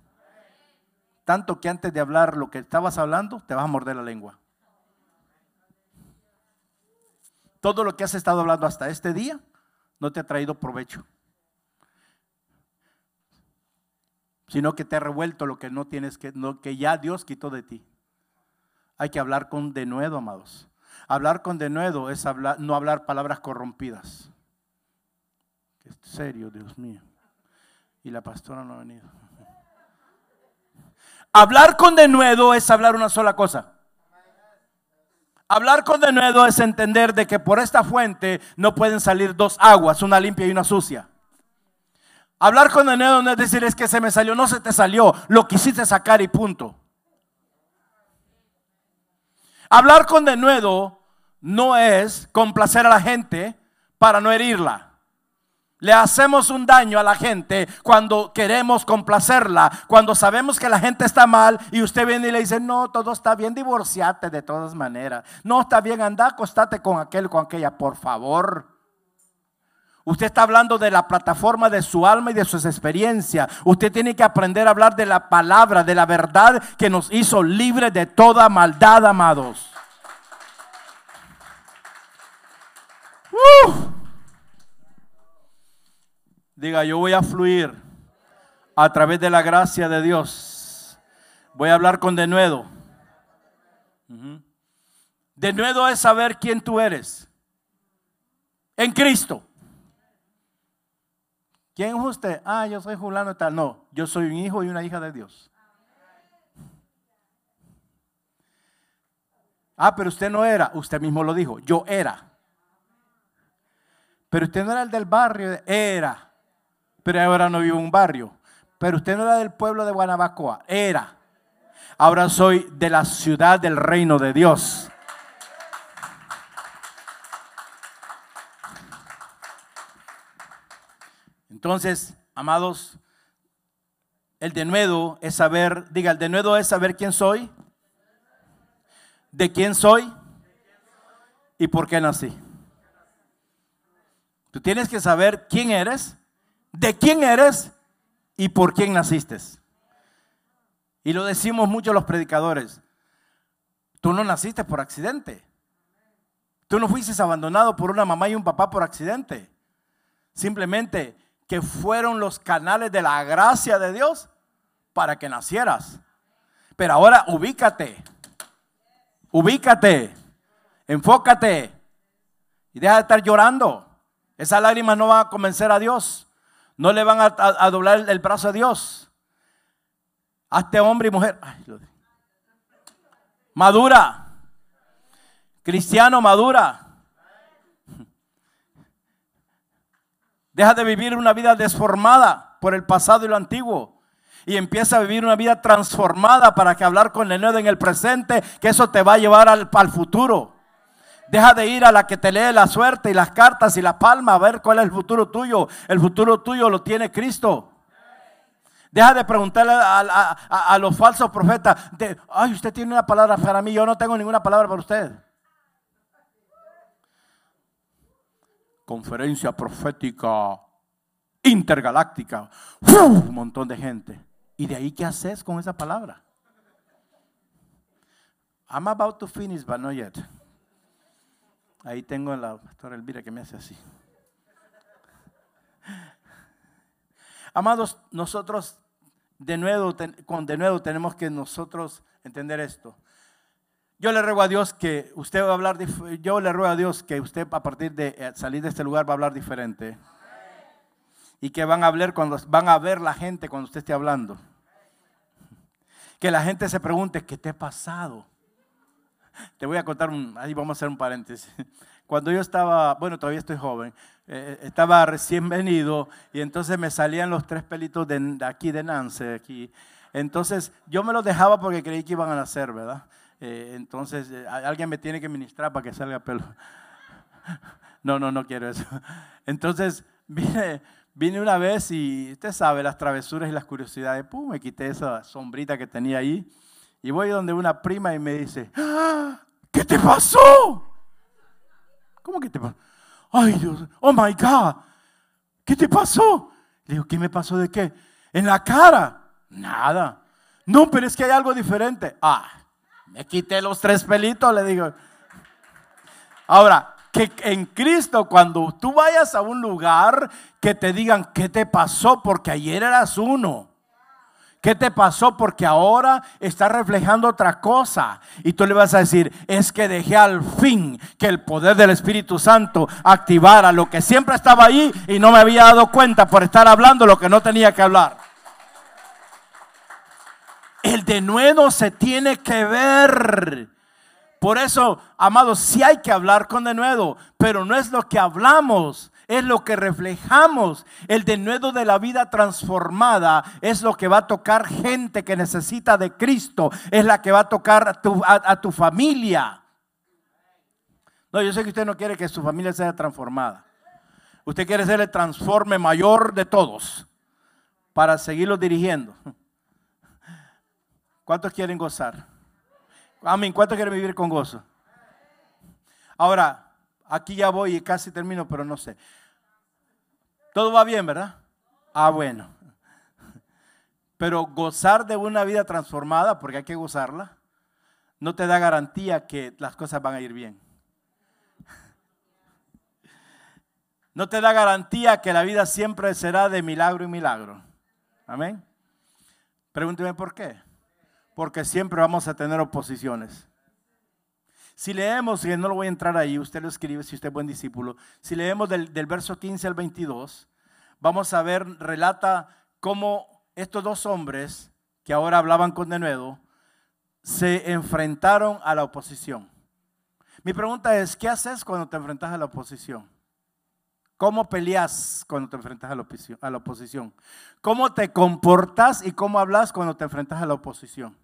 Tanto que antes de hablar lo que estabas hablando, te vas a morder la lengua. Todo lo que has estado hablando hasta este día no te ha traído provecho. Sino que te ha revuelto lo que no tienes que, que ya Dios quitó de ti. Hay que hablar con denuedo, amados. Hablar con denuedo es hablar, no hablar palabras corrompidas. Serio, Dios mío. Y la pastora no ha venido. Hablar con denuedo es hablar una sola cosa. Hablar con denuedo es entender de que por esta fuente no pueden salir dos aguas, una limpia y una sucia. Hablar con denuedo no es decir es que se me salió, no se te salió, lo quisiste sacar y punto. Hablar con denuedo no es complacer a la gente para no herirla. Le hacemos un daño a la gente cuando queremos complacerla, cuando sabemos que la gente está mal y usted viene y le dice, no, todo está bien, divorciate de todas maneras. No está bien, anda, acostate con aquel, con aquella, por favor. Usted está hablando de la plataforma de su alma y de sus experiencias. Usted tiene que aprender a hablar de la palabra, de la verdad que nos hizo libres de toda maldad, amados. Diga, yo voy a fluir a través de la gracia de Dios. Voy a hablar con denuedo. Denuedo es saber quién tú eres. En Cristo. ¿Quién es usted? Ah, yo soy Julano y tal. No, yo soy un hijo y una hija de Dios. Ah, pero usted no era. Usted mismo lo dijo. Yo era. Pero usted no era el del barrio. Era. Pero ahora no vivo en un barrio. Pero usted no era del pueblo de Guanabacoa. Era. Ahora soy de la ciudad del reino de Dios. Entonces, amados, el denuedo es saber, diga, el denuedo es saber quién soy, de quién soy y por qué nací. Tú tienes que saber quién eres, de quién eres y por quién naciste. Y lo decimos mucho los predicadores. Tú no naciste por accidente. Tú no fuiste abandonado por una mamá y un papá por accidente. Simplemente que fueron los canales de la gracia de Dios para que nacieras. Pero ahora ubícate, ubícate, enfócate y deja de estar llorando. Esas lágrimas no van a convencer a Dios, no le van a, doblar el brazo a Dios. Hazte hombre y mujer. madura, cristiano madura. Deja de vivir una vida desformada por el pasado y lo antiguo. Y empieza a vivir una vida transformada para que hablar con el en el presente, que eso te va a llevar al, al futuro. Deja de ir a la que te lee la suerte y las cartas y la palma a ver cuál es el futuro tuyo. El futuro tuyo lo tiene Cristo. Deja de preguntarle a, los falsos profetas, ay, usted tiene una palabra para mí, yo no tengo ninguna palabra para usted. conferencia profética intergaláctica, un montón de gente. ¿Y de ahí qué haces con esa palabra? I'm about to finish, but not yet. Ahí tengo a la pastora Elvira que me hace así. Amados, nosotros de nuevo, con de nuevo tenemos que nosotros entender esto. Yo le ruego a Dios que usted va a hablar, yo le ruego a Dios que usted a partir de eh, salir de este lugar va a hablar diferente. Y que van a hablar cuando van a ver la gente cuando usted esté hablando. Que la gente se pregunte, ¿qué te ha pasado? Te voy a contar un, ahí vamos a hacer un paréntesis. Cuando yo estaba, bueno, todavía estoy joven, eh, estaba recién venido y entonces me salían los tres pelitos de, aquí de Nance, aquí. Entonces yo me los dejaba porque creí que iban a nacer, ¿verdad? Eh, entonces, eh, alguien me tiene que ministrar para que salga pelo. No, no, no quiero eso. Entonces, vine, vine una vez y usted sabe, las travesuras y las curiosidades. Pum, me quité esa sombrita que tenía ahí. Y voy donde una prima y me dice, ¡Ah! ¿qué te pasó? ¿Cómo que te pasó? Ay Dios, oh my God, ¿qué te pasó? Le digo, ¿qué me pasó de qué? En la cara. Nada. No, pero es que hay algo diferente. Ah, me quité los tres pelitos, le digo. Ahora, que en Cristo, cuando tú vayas a un lugar, que te digan qué te pasó, porque ayer eras uno. ¿Qué te pasó? Porque ahora está reflejando otra cosa. Y tú le vas a decir, es que dejé al fin que el poder del Espíritu Santo activara lo que siempre estaba ahí y no me había dado cuenta por estar hablando lo que no tenía que hablar. El denuedo se tiene que ver. Por eso, amados, sí hay que hablar con denuedo, pero no es lo que hablamos, es lo que reflejamos. El denuedo de la vida transformada es lo que va a tocar gente que necesita de Cristo, es la que va a tocar a tu, a tu familia. No, yo sé que usted no quiere que su familia sea transformada. Usted quiere ser el transforme mayor de todos para seguirlo dirigiendo. ¿Cuántos quieren gozar? Amén. ¿Cuántos quieren vivir con gozo? Ahora, Aquí ya voy y casi termino, pero no sé. Todo va bien, ¿verdad? Ah, bueno. Pero gozar de una vida transformada, porque hay que gozarla, no te da garantía que las cosas van a ir bien. No te da garantía que la vida siempre será de milagro y milagro. Amén. Pregúnteme por qué. Porque siempre vamos a tener oposiciones. Si leemos, y no lo voy a entrar ahí, usted lo escribe si usted es buen discípulo. Si leemos del, verso 15 al 22, vamos a ver, relata cómo estos dos hombres que ahora hablaban con denuedo se enfrentaron a la oposición. Mi pregunta es, ¿qué haces cuando te enfrentas a la oposición? ¿Cómo peleas cuando te enfrentas a la oposición? ¿Cómo te comportas y cómo hablas cuando te enfrentas a la oposición?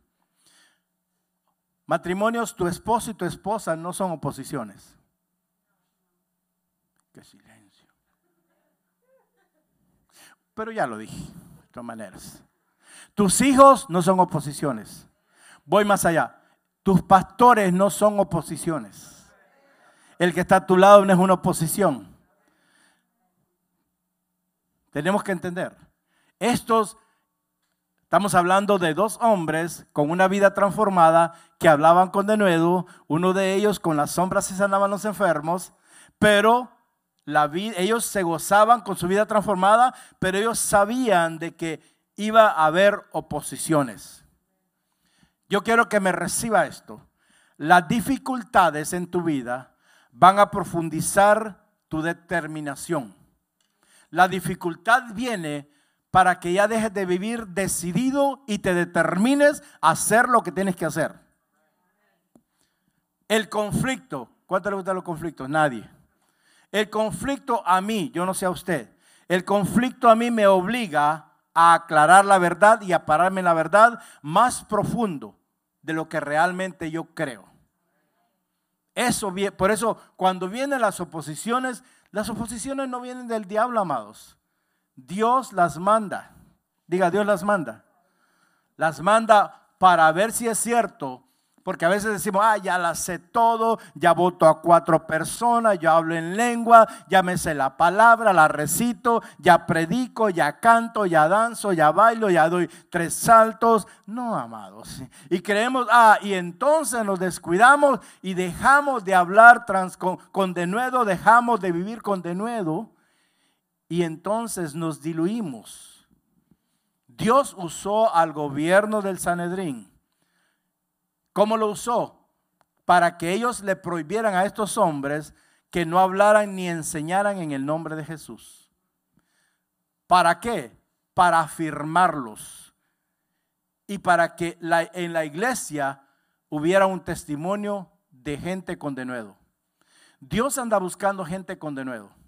Matrimonios, tu esposo y tu esposa no son oposiciones. Qué silencio. Pero ya lo dije, de todas maneras. Tus hijos no son oposiciones. Voy más allá. Tus pastores no son oposiciones. El que está a tu lado no es una oposición. Tenemos que entender. Estos Estamos hablando de dos hombres con una vida transformada que hablaban con denuedo, uno de ellos con las sombras se sanaban los enfermos, pero la vida, ellos se gozaban con su vida transformada, pero ellos sabían de que iba a haber oposiciones. Yo quiero que me reciba esto. Las dificultades en tu vida van a profundizar tu determinación. La dificultad viene para que ya dejes de vivir decidido y te determines a hacer lo que tienes que hacer. El conflicto, ¿cuánto le gustan los conflictos? Nadie. El conflicto a mí, yo no sé a usted, el conflicto a mí me obliga a aclarar la verdad y a pararme en la verdad más profundo de lo que realmente yo creo. Eso, por eso cuando vienen las oposiciones, las oposiciones no vienen del diablo, amados. Dios las manda. Diga, Dios las manda. Las manda para ver si es cierto. Porque a veces decimos, ah, ya la sé todo, ya voto a cuatro personas, ya hablo en lengua, ya me sé la palabra, la recito, ya predico, ya canto, ya danzo, ya bailo, ya doy tres saltos. No, amados. Y creemos, ah, y entonces nos descuidamos y dejamos de hablar trans, con, con denuedo, dejamos de vivir con denuedo y entonces nos diluimos. Dios usó al gobierno del Sanedrín. ¿Cómo lo usó? Para que ellos le prohibieran a estos hombres que no hablaran ni enseñaran en el nombre de Jesús. ¿Para qué? Para afirmarlos y para que en la iglesia hubiera un testimonio de gente con denuedo. Dios anda buscando gente con denuedo.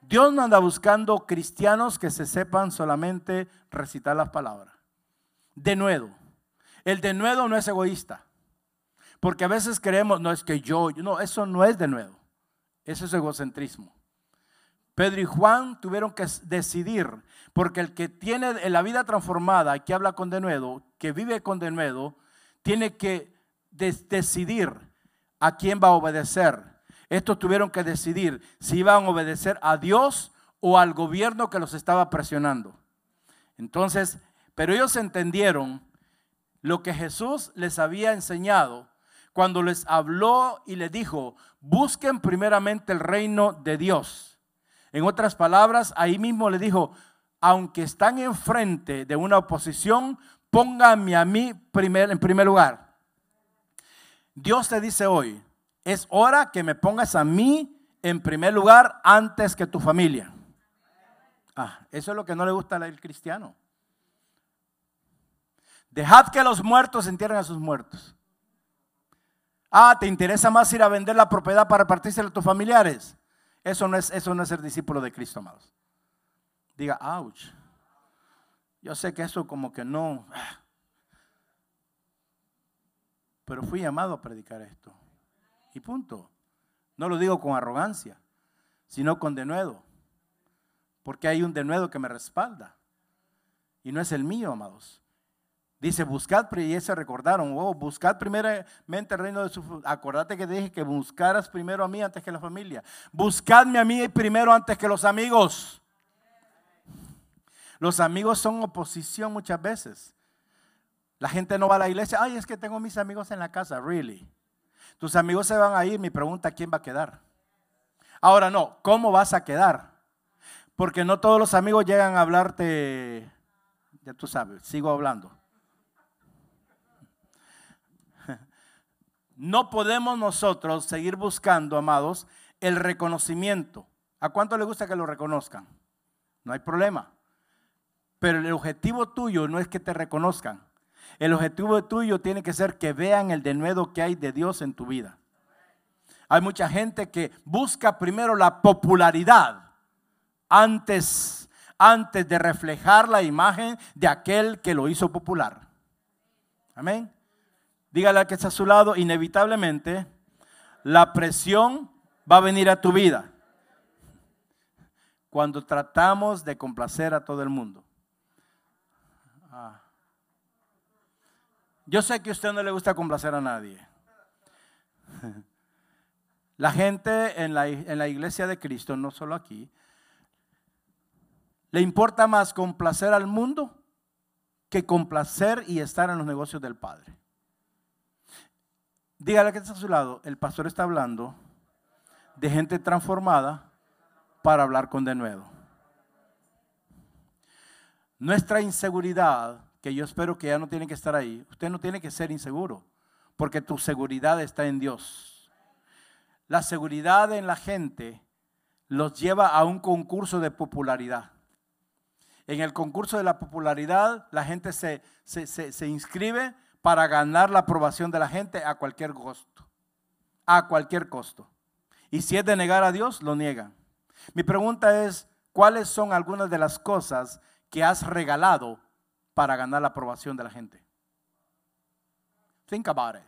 Dios no anda buscando cristianos que se sepan solamente recitar las palabras. De nuevo, el de nuevo no es egoísta. Porque a veces creemos, no es que yo, no, eso no es de nuevo. Eso es egocentrismo. Pedro y Juan tuvieron que decidir, porque el que tiene la vida transformada, que habla con denuedo, que vive con denuedo, tiene que decidir a quién va a obedecer estos tuvieron que decidir si iban a obedecer a Dios o al gobierno que los estaba presionando. Entonces, pero ellos entendieron lo que Jesús les había enseñado cuando les habló y les dijo, busquen primeramente el reino de Dios. En otras palabras, ahí mismo le dijo, aunque están enfrente de una oposición, póngame a mí primer, en primer lugar. Dios te dice hoy, es hora que me pongas a mí en primer lugar antes que tu familia. Ah, eso es lo que no le gusta al cristiano. Dejad que los muertos entierren a sus muertos. Ah, ¿te interesa más ir a vender la propiedad para repartirse a tus familiares? Eso no es, eso no es ser discípulo de Cristo, amados. Diga, ouch. Yo sé que eso como que no. Pero fui llamado a predicar esto. Punto. No lo digo con arrogancia, sino con denuedo. Porque hay un denuedo que me respalda. Y no es el mío, amados. Dice, buscad, y se recordaron, oh, buscad primeramente el reino de su... Acordate que dije que buscaras primero a mí antes que la familia. Buscadme a mí primero antes que los amigos. Los amigos son oposición muchas veces. La gente no va a la iglesia, ay, es que tengo mis amigos en la casa, really. Tus amigos se van a ir, mi pregunta, ¿quién va a quedar? Ahora no, ¿cómo vas a quedar? Porque no todos los amigos llegan a hablarte, ya tú sabes, sigo hablando. No podemos nosotros seguir buscando, amados, el reconocimiento. ¿A cuánto le gusta que lo reconozcan? No hay problema. Pero el objetivo tuyo no es que te reconozcan. El objetivo tuyo tiene que ser que vean el denuedo que hay de Dios en tu vida. Hay mucha gente que busca primero la popularidad antes, antes de reflejar la imagen de aquel que lo hizo popular. Amén. Dígale al que está a su lado, inevitablemente la presión va a venir a tu vida cuando tratamos de complacer a todo el mundo. Ah. Yo sé que a usted no le gusta complacer a nadie. La gente en la, en la iglesia de Cristo, no solo aquí, le importa más complacer al mundo que complacer y estar en los negocios del Padre. Dígale que está a su lado, el pastor está hablando de gente transformada para hablar con denuedo. Nuestra inseguridad, que yo espero que ya no tiene que estar ahí, usted no tiene que ser inseguro, porque tu seguridad está en Dios. La seguridad en la gente los lleva a un concurso de popularidad. En el concurso de la popularidad, la gente se, se, se inscribe para ganar la aprobación de la gente a cualquier costo. A cualquier costo. Y si es de negar a Dios, lo niegan. Mi pregunta es, ¿cuáles son algunas de las cosas que has regalado para ganar la aprobación de la gente? Think about it.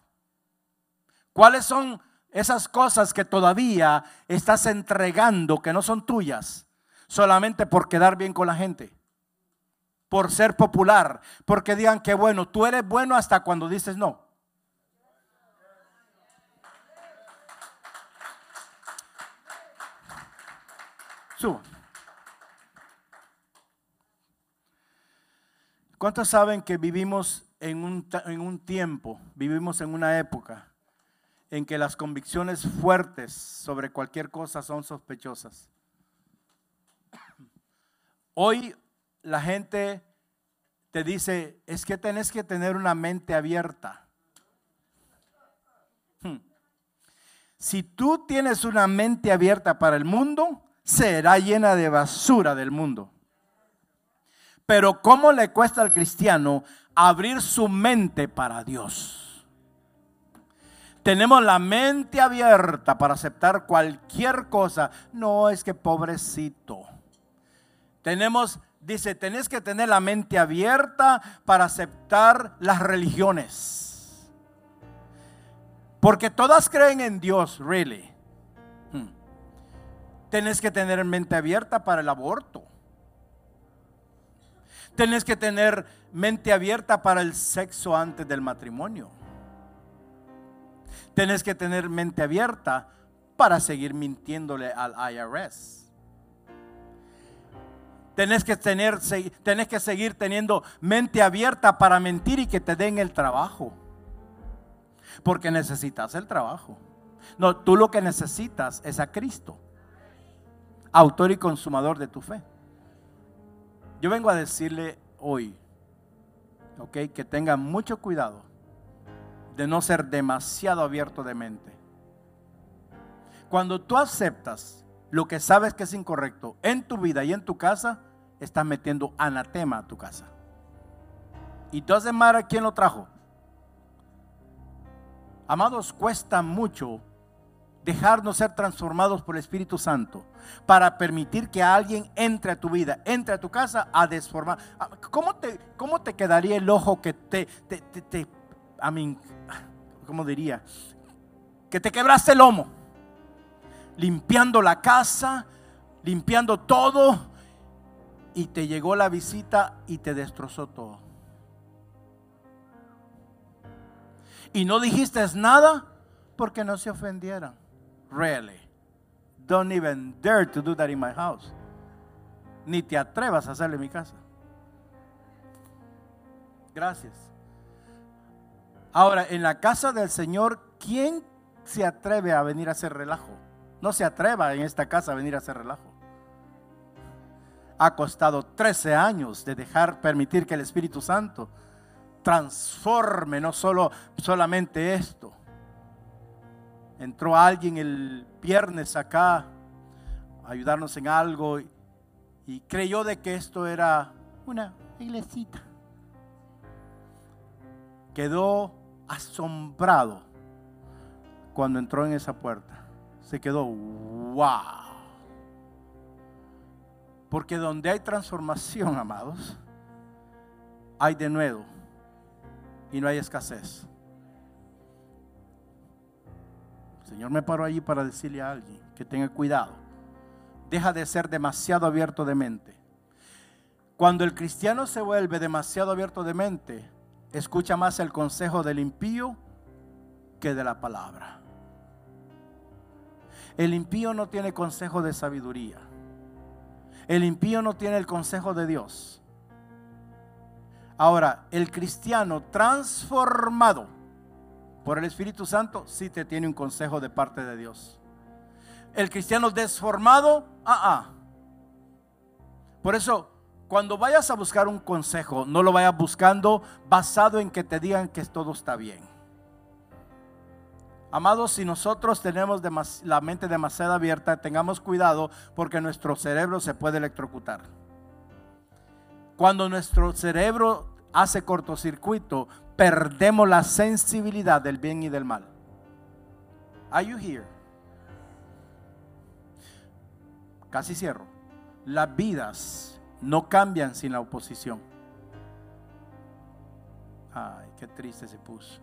¿Cuáles son esas cosas que todavía estás entregando que no son tuyas solamente por quedar bien con la gente? por ser popular, porque digan que bueno, tú eres bueno hasta cuando dices no. ¿Cuántos saben que vivimos en un, en un tiempo, vivimos en una época en que las convicciones fuertes sobre cualquier cosa son sospechosas? Hoy la gente te dice, es que tenés que tener una mente abierta. Hmm. Si tú tienes una mente abierta para el mundo, será llena de basura del mundo. Pero ¿cómo le cuesta al cristiano abrir su mente para Dios? Tenemos la mente abierta para aceptar cualquier cosa. No es que pobrecito. Tenemos dice, tenés que tener la mente abierta para aceptar las religiones. Porque todas creen en Dios, really. Hmm. Tenés que tener mente abierta para el aborto. Tenés que tener mente abierta para el sexo antes del matrimonio. Tenés que tener mente abierta para seguir mintiéndole al IRS. Tenés que, tener, que seguir teniendo mente abierta para mentir y que te den el trabajo. Porque necesitas el trabajo. No, tú lo que necesitas es a Cristo, autor y consumador de tu fe. Yo vengo a decirle hoy ¿ok? Que tenga mucho cuidado de no ser demasiado abierto de mente. Cuando tú aceptas lo que sabes que es incorrecto en tu vida y en tu casa, estás metiendo anatema a tu casa. Y entonces, Mara, ¿quién lo trajo? Amados, cuesta mucho dejarnos ser transformados por el Espíritu Santo para permitir que alguien entre a tu vida, entre a tu casa a desformar. Ah, ¿Cómo te, cómo te quedaría el ojo que te, te, te, a mí, ¿cómo diría? Que te quebraste el lomo, limpiando la casa, limpiando todo, y te llegó la visita y te destrozó todo. Y no dijiste nada porque no se ofendieran. Really. Don't even dare to do that in my house. Ni te atrevas a hacerlo en mi casa. Gracias. Ahora, en la casa del Señor, ¿quién se atreve a venir a hacer relajo? No se atreva en esta casa a venir a hacer relajo. Ha costado 13 años de dejar permitir que el Espíritu Santo transforme no solo solamente esto, entró alguien el viernes acá a ayudarnos en algo y, creyó de que esto era una iglesita. Quedó asombrado cuando entró en esa puerta. Se quedó, wow. Porque donde hay transformación, amados, hay de nuevo y no hay escasez. Señor me paró allí para decirle a alguien que tenga cuidado. Deja de ser demasiado abierto de mente. Cuando el cristiano se vuelve demasiado abierto de mente, escucha más el consejo del impío que de la palabra. El impío no tiene consejo de sabiduría. El impío no tiene el consejo de Dios. Ahora, el cristiano transformado por el Espíritu Santo, sí te tiene un consejo de parte de Dios. El cristiano desformado, ah, ah. Por eso, cuando vayas a buscar un consejo, no lo vayas buscando basado en que te digan que todo está bien. Amados, si nosotros tenemos la mente demasiado abierta, tengamos cuidado porque nuestro cerebro se puede electrocutar. Cuando nuestro cerebro hace cortocircuito, perdemos la sensibilidad del bien y del mal. Are you here? Casi cierro. Las vidas no cambian sin la oposición. Ay, qué triste se puso.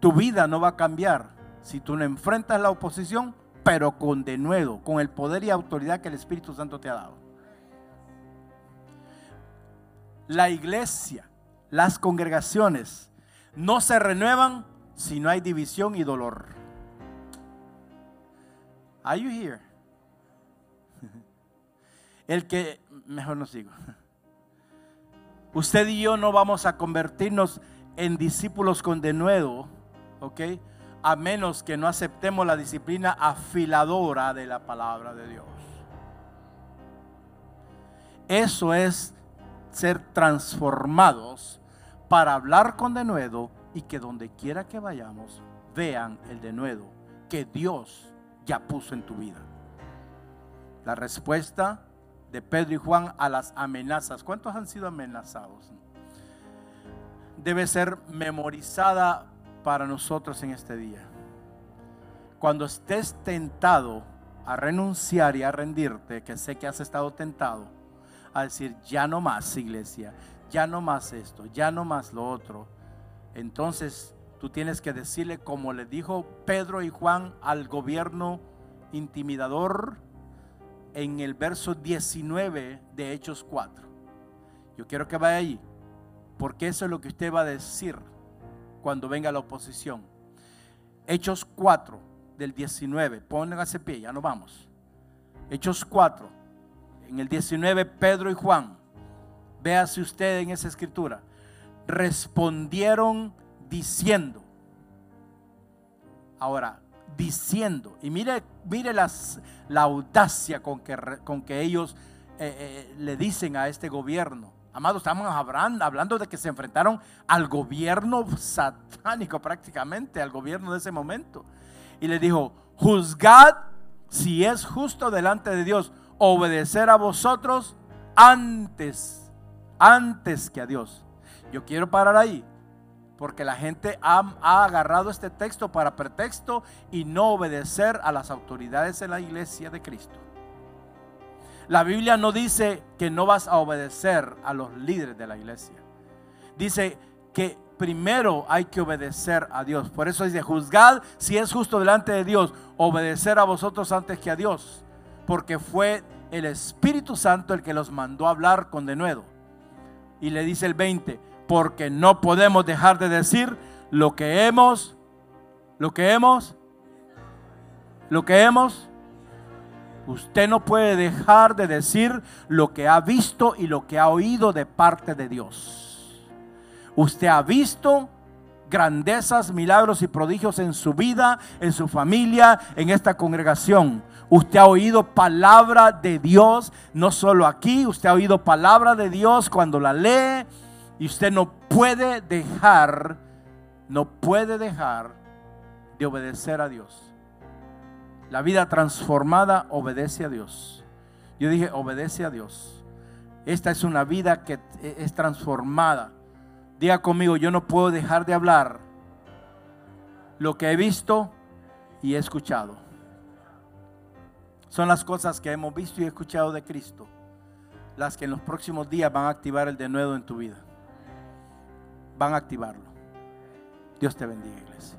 Tu vida no va a cambiar si tú no enfrentas la oposición, pero con denuedo, con el poder y autoridad que el Espíritu Santo te ha dado. La iglesia las congregaciones no se renuevan si no hay división y dolor. Are you here? El que, mejor no sigo. Usted y yo no vamos a convertirnos en discípulos con denuedo, ¿ok? A menos que no aceptemos la disciplina afiladora de la palabra de Dios. Eso es ser transformados para hablar con denuedo y que donde quiera que vayamos vean el denuedo que Dios ya puso en tu vida. La respuesta de Pedro y Juan a las amenazas. ¿Cuántos han sido amenazados? Debe ser memorizada para nosotros en este día. Cuando estés tentado a renunciar y a rendirte, que sé que has estado tentado, a decir, ya no más, iglesia, ya no más esto, ya no más lo otro. Entonces tú tienes que decirle como le dijo Pedro y Juan al gobierno intimidador en el verso 19 de Hechos 4. Yo quiero que vaya ahí, porque eso es lo que usted va a decir cuando venga la oposición. Hechos 4 del 19, pónganse pie, ya no vamos. Hechos 4, en el 19 Pedro y Juan Véase usted en esa escritura. Respondieron diciendo. Ahora, diciendo. Y mire, mire la audacia con que, con que ellos eh, eh, le dicen a este gobierno. Amados, estamos hablando de que se enfrentaron al gobierno satánico prácticamente, al gobierno de ese momento. Y le dijo, juzgad si es justo delante de Dios obedecer a vosotros antes, antes que a Dios. Yo quiero parar ahí, porque la gente ha, agarrado este texto para pretexto y no obedecer a las autoridades de la iglesia de Cristo. La Biblia no dice que no vas a obedecer a los líderes de la iglesia. Dice que primero hay que obedecer a Dios. Por eso dice, juzgad si es justo delante de Dios, obedecer a vosotros antes que a Dios. Porque fue el Espíritu Santo el que los mandó a hablar con denuedo. Y le dice el 20, porque no podemos dejar de decir lo que hemos, lo que hemos, lo que hemos. Usted no puede dejar de decir lo que ha visto y lo que ha oído de parte de Dios. Usted ha visto grandezas, milagros y prodigios en su vida, en su familia, en esta congregación. Usted ha oído palabra de Dios, no solo aquí, usted ha oído palabra de Dios cuando la lee y usted no puede dejar, no puede dejar de obedecer a Dios. La vida transformada obedece a Dios. Yo dije, obedece a Dios. Esta es una vida que es transformada. Diga conmigo, yo no puedo dejar de hablar lo que he visto y he escuchado. Son las cosas que hemos visto y escuchado de Cristo, las que en los próximos días van a activar el denuedo en tu vida. Van a activarlo. Dios te bendiga, iglesia.